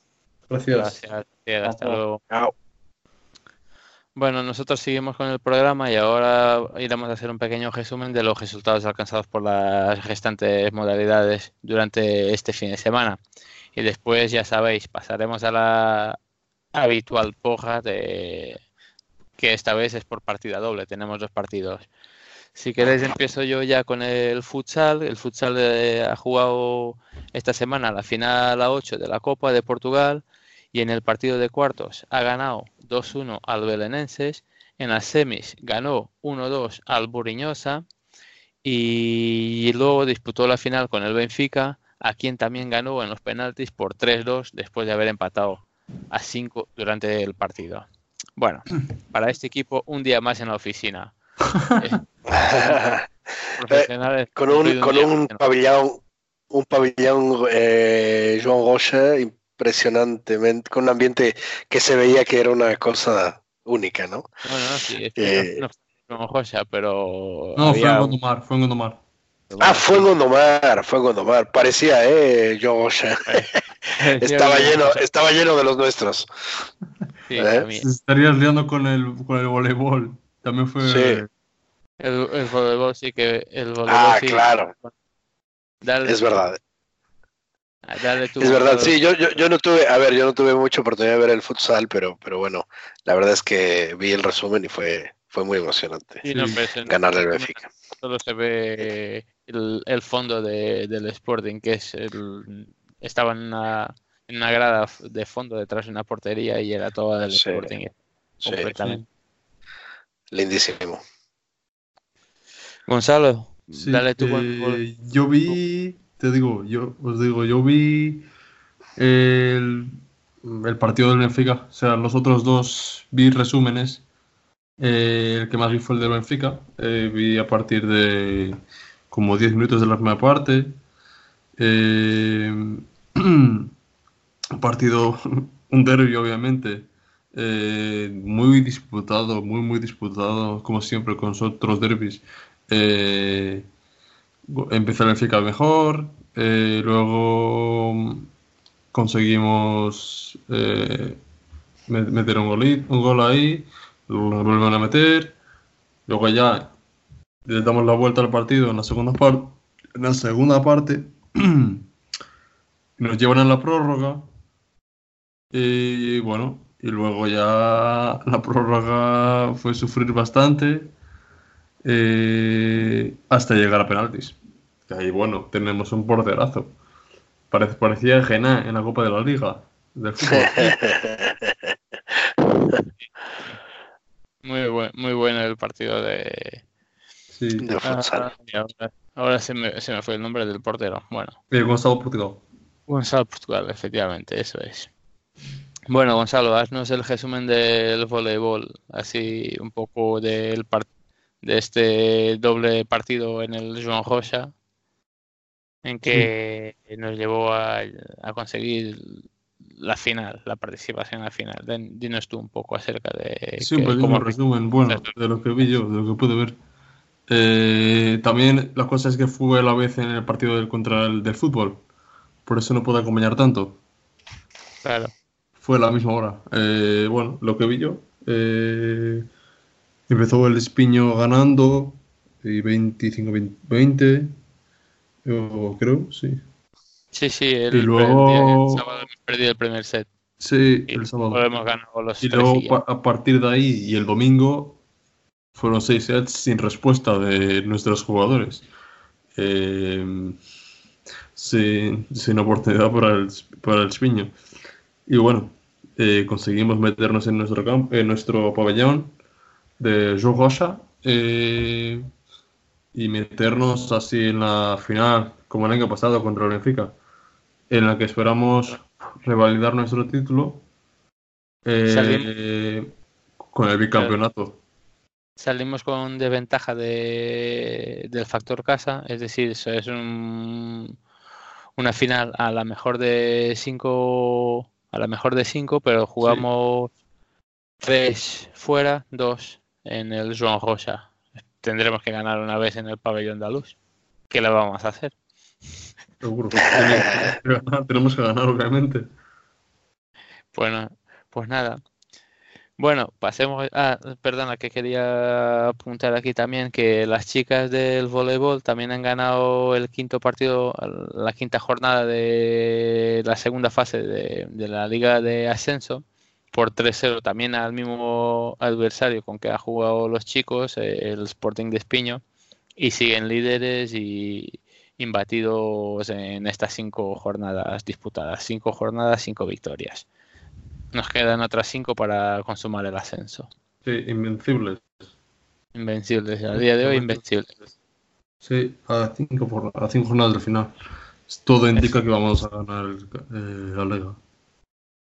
Gracias. Gracias, hasta luego. Chao. Bueno, nosotros seguimos con el programa y ahora iremos a hacer un pequeño resumen de los resultados alcanzados por las restantes modalidades durante este fin de semana. Y después, ya sabéis, pasaremos a la habitual porra de que esta vez es por partida doble, tenemos dos partidos. Si queréis empiezo yo ya con el futsal. El futsal eh, ha jugado esta semana la final a 8 de la Copa de Portugal y en el partido de cuartos ha ganado 2-1 al Belenenses. En las semis ganó 1-2 al Buriñosa y luego disputó la final con el Benfica, a quien también ganó en los penaltis por 3-2 después de haber empatado a 5 durante el partido. Bueno, para este equipo un día más en la oficina. Eh, con un, cumplido con un pabellón, un pabellón eh, Joan Rocha impresionantemente, con un ambiente que se veía que era una cosa única, ¿no? No, no, no, sí, es que Eh, no, pero No, fue en Gondomar, fue en Gondomar. Ah, fue en Gondomar, fue en Gondomar. Parecía, eh, Rocha. estaba lleno, estaba lleno de los nuestros. Sí, ¿eh? estarías liando con el, con el voleibol. También fue. Sí. El, el voleibol sí que el voleibol Ah, sí. claro, Dale, es verdad. Dale tú, Es verdad, sí, yo, yo, yo no tuve, a ver, yo no tuve mucha oportunidad de ver el futsal, pero, pero bueno, la verdad es que vi el resumen y fue, fue muy emocionante Sí, no, ganarle al no- Benfica. Solo se ve el, el fondo de- del Sporting, que es el, estaba en una, en una grada de fondo detrás de una portería y era todo del Sí, Sporting. Sí, completamente. lindísimo. Gonzalo, Sí, dale tú eh, yo vi, te digo, yo os digo, yo vi el, partido del Benfica, o sea, los otros dos vi resúmenes. Eh, el que más vi fue el del Benfica, eh, vi a partir de como 10 minutos de la primera parte. Eh, un partido, un derbi obviamente, eh, muy disputado, muy, muy disputado, como siempre con otros derbis. Eh, empezó el Benfica mejor, eh, luego conseguimos eh, me- meter un, golí- un gol ahí, lo vuelven a meter, luego ya le damos la vuelta al partido en la segunda parte, en la segunda parte nos llevan a la prórroga y bueno, y luego ya la prórroga fue sufrir bastante eh, hasta llegar a penaltis. Que ahí, bueno, tenemos un porterazo. Parece, parecía Gena en la Copa de la Liga del fútbol. Muy, buen, muy bueno el partido de... Sí. De futsal. Ah, ahora ahora se, me, se me fue el nombre del portero. Bueno, Eh, Gonzalo Portugal. Gonzalo Portugal, efectivamente, eso es. Bueno, Gonzalo, haznos el resumen del voleibol, así un poco del par- de este doble partido en el Joan Rosa, en que nos llevó a, a conseguir la final, la participación a la final. Den- dinos tú un poco acerca de Sí, que- un cómo- resumen, bueno, de lo que vi yo, de lo que pude ver. Eh, también la cosa es que fue a la vez en el partido del, contra el del fútbol, por eso no pude acompañar tanto. Claro, Fue a la misma hora. Eh, bueno, lo que vi yo. eh, empezó el Espiño ganando y 25-20, o creo, sí. sí, sí, el, Y luego- el sábado hemos perdido el primer set Sí, y el sábado. luego hemos ganado los Y luego a partir de ahí y el domingo fueron seis sets sin respuesta de nuestros jugadores. Eh, sin, sin oportunidad para el, para el Espiño. Y bueno, eh, conseguimos meternos en nuestro campo, en nuestro pabellón de Joe Rocha eh, y meternos así en la final, como el año pasado contra el Benfica, en la que esperamos revalidar nuestro título eh, con el bicampeonato. Salimos con desventaja de, del factor casa, es decir, eso es un- una final a la mejor de cinco, a la mejor de cinco, pero jugamos tres fuera, dos en el Joan Rosa. Tendremos que ganar una vez en el pabellón andaluz. ¿Qué le vamos a hacer? Seguro. Tenemos que ganar, tenemos que ganar, obviamente. Bueno, pues nada. Bueno, pasemos. Ah, perdona, que quería apuntar aquí también que las chicas del voleibol también han ganado el quinto partido, la quinta jornada de la segunda fase de, de la Liga de Ascenso por 3-0 también al mismo adversario con que han jugado los chicos, eh, el Sporting de Espiño, y siguen líderes y imbatidos en estas cinco jornadas disputadas. Cinco jornadas, cinco victorias. Nos quedan otras cinco para consumar el ascenso. Sí, invencibles. Invencibles, a día de hoy invencibles. Sí, a cinco, por- a cinco jornadas del final. Todo indica que vamos a ganar el- eh, la liga.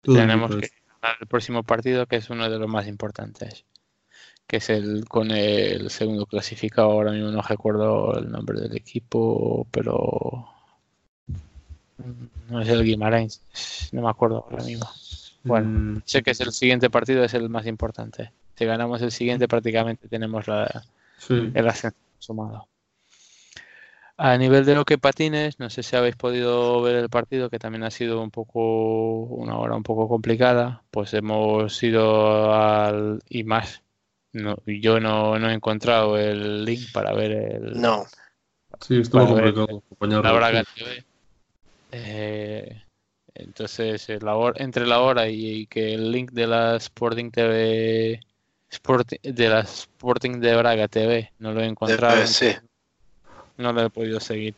Todo Tenemos que el próximo partido, que es uno de los más importantes, que es el con el segundo clasificado. Ahora mismo no recuerdo el nombre del equipo, pero no es el Guimarães, no me acuerdo ahora mismo. Bueno, Mm, sé que es el siguiente partido, es el más importante. Si ganamos el siguiente, prácticamente tenemos la, sí. el ascenso sumado. A nivel de lo que patines, no sé si habéis podido ver el partido, que también ha sido un poco una hora un poco complicada. Pues hemos ido al y más. No, yo no, no he encontrado el link para ver el No, Sí, estuvo complicado acompañarlo. la Braga sí. TV. Eh, entonces, eh, la hora- entre la hora y, y que el link de la Sporting TV, Sporting, de la Sporting de Braga TV, no lo he encontrado. sí. No lo he podido seguir.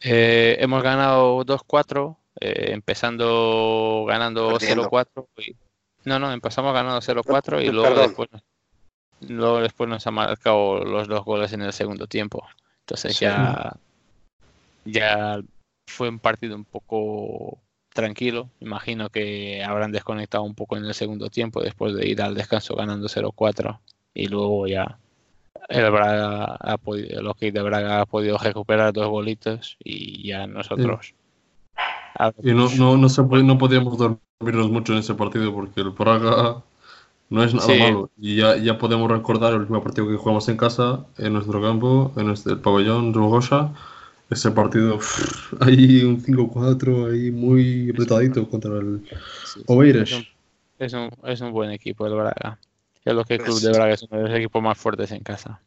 Eh, hemos ganado 2-4, eh, empezando ganando Perdiendo. 0-4. y- No, no, empezamos ganando 0-4 y luego Perdón. después, luego después nos ha marcado los dos goles en el segundo tiempo. Entonces Sí. ya, ya fue un partido un poco tranquilo. Imagino que habrán desconectado un poco en el segundo tiempo después de ir al descanso ganando 0-4 y luego ya el Braga ha podido, Hockey de Braga ha podido recuperar dos golitos y ya nosotros. Y no, no, no, se puede- no podíamos dormirnos mucho en ese partido porque el Praga no es nada Sí. malo. Y ya, ya podemos recordar el último partido que jugamos en casa, en nuestro campo, en nuestro, el pabellón Rogosa. Ese partido, uff, ahí un 5-4, ahí muy apretadito contra el sí, sí, Oeiras. es, un, es, un, es un buen equipo el Braga. El Hockey Club Pues- de Braga es uno de los equipos más fuertes en casa.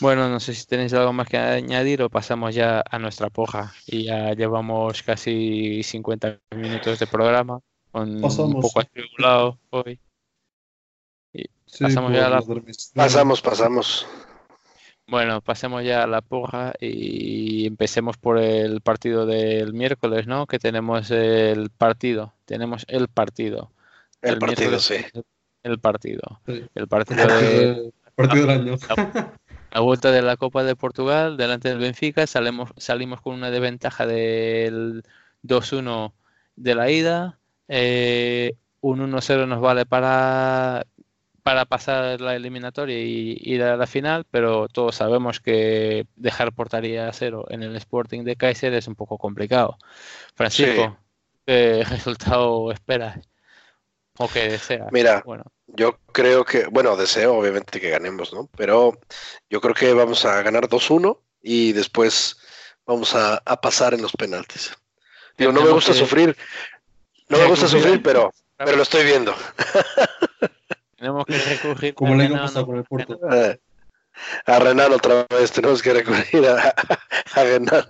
Bueno, no sé si tenéis algo más que añadir o pasamos ya a nuestra poja. Y ya llevamos casi 50 minutos de programa con Pasamos. un poco atribulado hoy. Sí, Pasamos ya a la- Pasamos, pasamos. Bueno, pasemos ya a la porra y empecemos por el partido del miércoles, ¿no? Que tenemos el partido, tenemos el partido. El partido, sí. El partido. Sí. El partido de El partido del año. la vuelta de la Copa de Portugal delante del Benfica. Salimos, salimos con una desventaja del 2-1 de la ida. Eh, un 1-0 nos vale para, para pasar la eliminatoria y ir a la final, pero todos sabemos que dejar portaría a cero en el Sporting de Kaiser es un poco complicado. Francisco, ¿qué resultado esperas? ¿O qué deseas? Mira, Bueno, yo creo que, bueno, deseo obviamente que ganemos, ¿no? Pero yo creo que vamos a ganar 2-1 y después vamos a, a pasar en los penaltis. Digo, no me gusta que- sufrir, no me gusta sufrir, pero, pero lo estoy viendo. tenemos que recurrir Como Renan, pasado con el Porto. Eh, A Renan otra vez, tenemos que recurrir a, a Renan.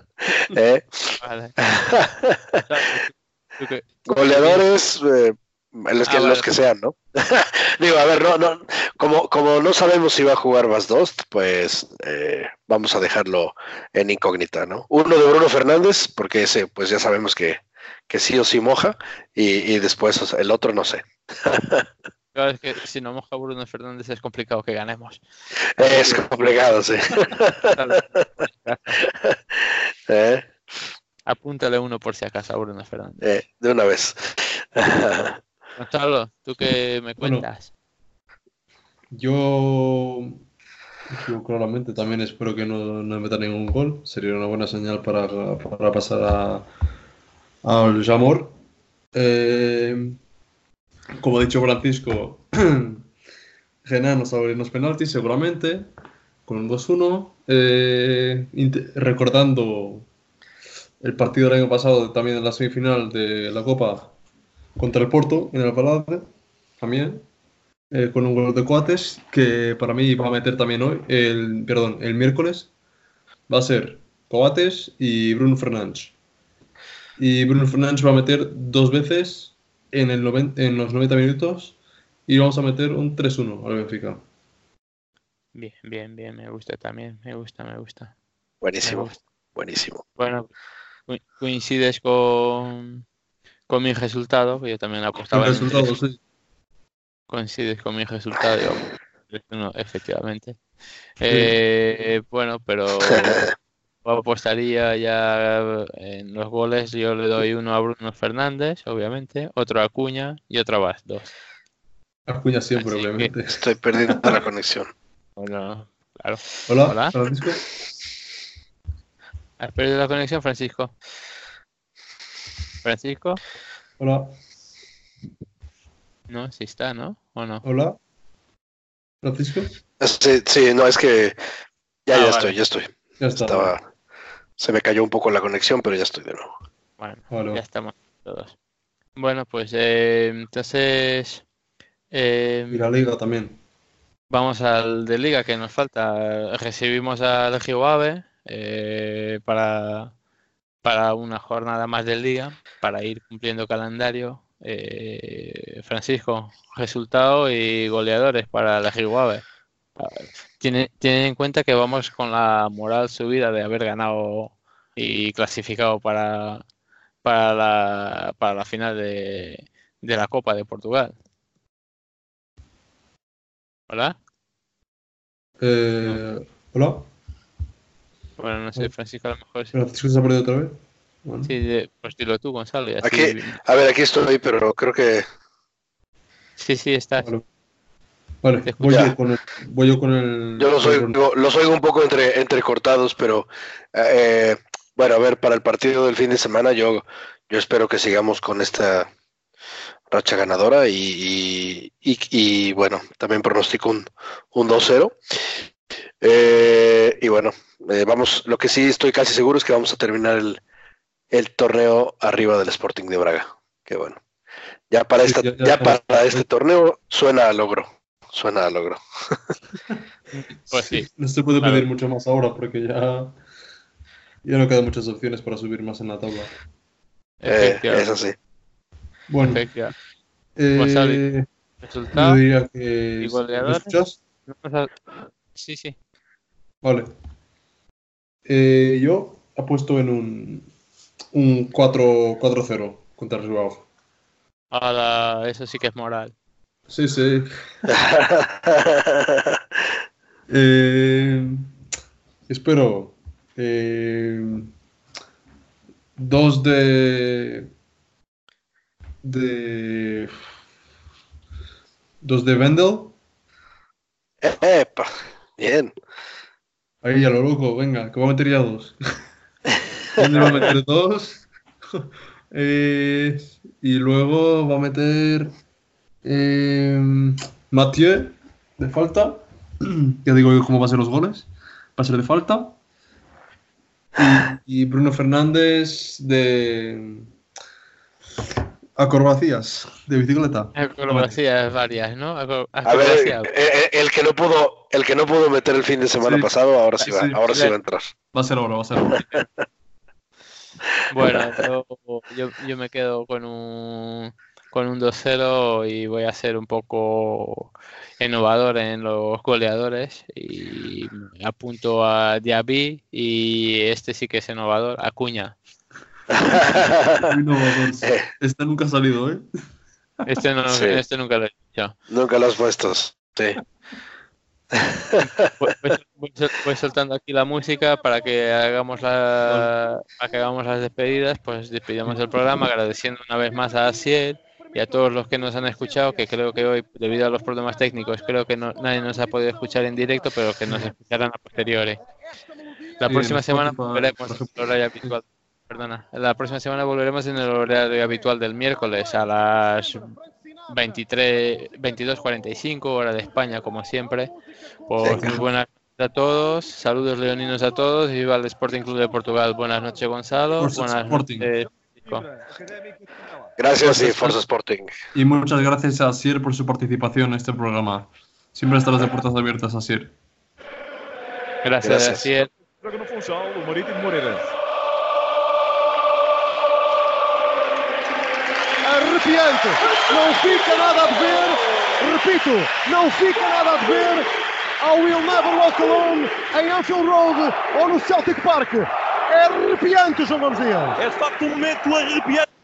¿eh? Vale. Que- Goleadores, eh, los, que, Ah, vale. los que sean, ¿no? Digo, a ver, no, no, como, como no sabemos si va a jugar Dost, pues eh, vamos a dejarlo en incógnita, ¿no? Uno de Bruno Fernández, porque ese, pues ya sabemos que, que sí o sí moja, y, y después o sea, el otro no sé. Claro, es que si no moja Bruno Fernández es complicado que ganemos. Es complicado, sí. ¿Eh? Apúntale uno por si acaso a Bruno Fernández. Eh, de una vez. Gonzalo, ¿tú qué me Bueno. cuentas? Yo, yo claramente también espero que no, no meta ningún gol. Sería una buena señal para, para pasar a, al Jamor. Eh, como ha dicho Francisco, Genan nos abre los penaltis seguramente, con un 2-1. Eh, recordando el partido del año pasado, también en la semifinal de la Copa contra el Porto, en el Palácio, también eh, con un gol de Coates que para mí va a meter también hoy, el, perdón, el miércoles va a ser Coates y Bruno Fernández. Y Bruno Fernández va a meter dos veces en, el noven- en los 90 minutos y vamos a meter un 3-1 al Benfica. Bien, bien, bien, me gusta también, me gusta, me gusta. me Buenísimo, gusta. buenísimo. Bueno, co- coincides con, con mi resultado, que yo también apostaba en un resultado, 3. sí. Coincides con mi resultado, yo, 3-1, efectivamente. Eh, bueno, pero apostaría ya en los goles. Yo le doy uno a Bruno Fernández, obviamente, otro a Acuña y otro a Bas, dos. Acuña siempre, Así que- obviamente. Estoy perdiendo la conexión. Bueno, claro. Hola, Hola. Francisco. ¿Has perdido la conexión, Francisco? ¿Francisco? Hola, No, sí está, ¿no? ¿O no? hola. Francisco. Sí, sí, no, es que ya, Ah, ya vale. estoy, ya estoy. Ya está. Estaba, se me cayó un poco la conexión, pero ya estoy de nuevo. Bueno, ya estamos todos. Bueno, pues eh, entonces eh, Y la liga también. vamos al de liga que nos falta. Recibimos al Ave eh, para, para una jornada más del día, para ir cumpliendo calendario. Eh, Francisco, resultado y goleadores para la Ave. Tiene, tienen en cuenta que vamos con la moral subida de haber ganado y clasificado para, para, la, para la final de, de la Copa de Portugal. ¿Hola? Eh, hola. Bueno, no sé, Francisco, a lo mejor sí. Francisco se ha perdido otra vez. Bueno. Sí, de- pues dilo tú, Gonzalo. y así- Aquí- A ver, aquí estoy, pero creo que Sí, sí, estás. Vale. Vale, voy yo, con el, voy yo con el. yo los con oigo, los oigo un poco entre, entrecortados, pero eh, bueno, a ver, para el partido del fin de semana yo, yo espero que sigamos con esta racha ganadora y, y, y- y, bueno, también pronostico un, un 2-0. Eh, y bueno, eh, vamos, lo que sí estoy casi seguro es que vamos a terminar el, el torneo arriba del Sporting de Braga. Que bueno, ya para esta, ya- ya ya estamos. para este torneo suena a logro. suena a logro. Pues sí. No se puede pedir mucho más ahora porque ya, ya no quedan muchas opciones para subir más en la tabla. Eh, eso sí. Bueno, efectivamente. eh, yo diría que... ¿Y goleadores? ¿Me escuchas? Sí, sí. Vale. Eh, yo apuesto en un, un 4 4-0 contra Bilbao. Ahora, eso sí que es moral. Sí, sí. Eh, espero eh, dos de de dos de Vendel. Epa, bien. Ahí a lo loco, venga, que va a meter ya dos. Va a meter dos. Y luego va a meter eh, Mathieu de falta. Ya digo yo cómo va a ser los goles. Va a ser de falta. Y, y Bruno Fernández de acrobacias, de bicicleta. Acrobacias varias, ¿no? Acro- A ver, acrobacias. eh, eh, el que no pudo, el que no pudo meter el fin de semana Sí. pasado, ahora sí va, Sí. ahora sí va a entrar. Va a ser ahora, va a ser ahora. Bueno, yo, yo, yo me quedo con un, con un 2-0 y voy a ser un poco innovador en los goleadores y apunto a Diaby y este sí que es innovador, Acuña. Innovador. Este nunca ha salido, ¿eh? Este, no, Sí. este nunca lo he dicho. Nunca los puestos. Sí. Voy, voy- voy sol- voy soltando aquí la música para que hagamos la, para que hagamos las despedidas, pues despedimos el programa agradeciendo una vez más a Asiel y a todos los que nos han escuchado, que creo que hoy, debido a los problemas técnicos, creo que no- nadie nos ha podido escuchar en directo, pero que nos escucharán a posteriori. La Sí, próxima semana volveremos horario habitual. Perdona, la próxima semana volveremos en el horario habitual del miércoles a las 23, 22.45 hora de España, como siempre. Pues muy buenas noches a todos, saludos leoninos a todos y viva el Sporting Club de Portugal. Buenas noches Gonzalo, Forza buenas Sporting. noches. Gracias y Forza Sporting. Y muchas gracias a Asier por su participación en este programa. Siempre estarás de puertas abiertas, Asier. Gracias, Gracias. Asier. Arrepiante. Não fica nada a dever. Repito, não fica nada a dever ao Will Never Walk Alone em Anfield Road ou no Celtic Park. É arrepiante, João Gomes Dias. É de facto um momento arrepiante.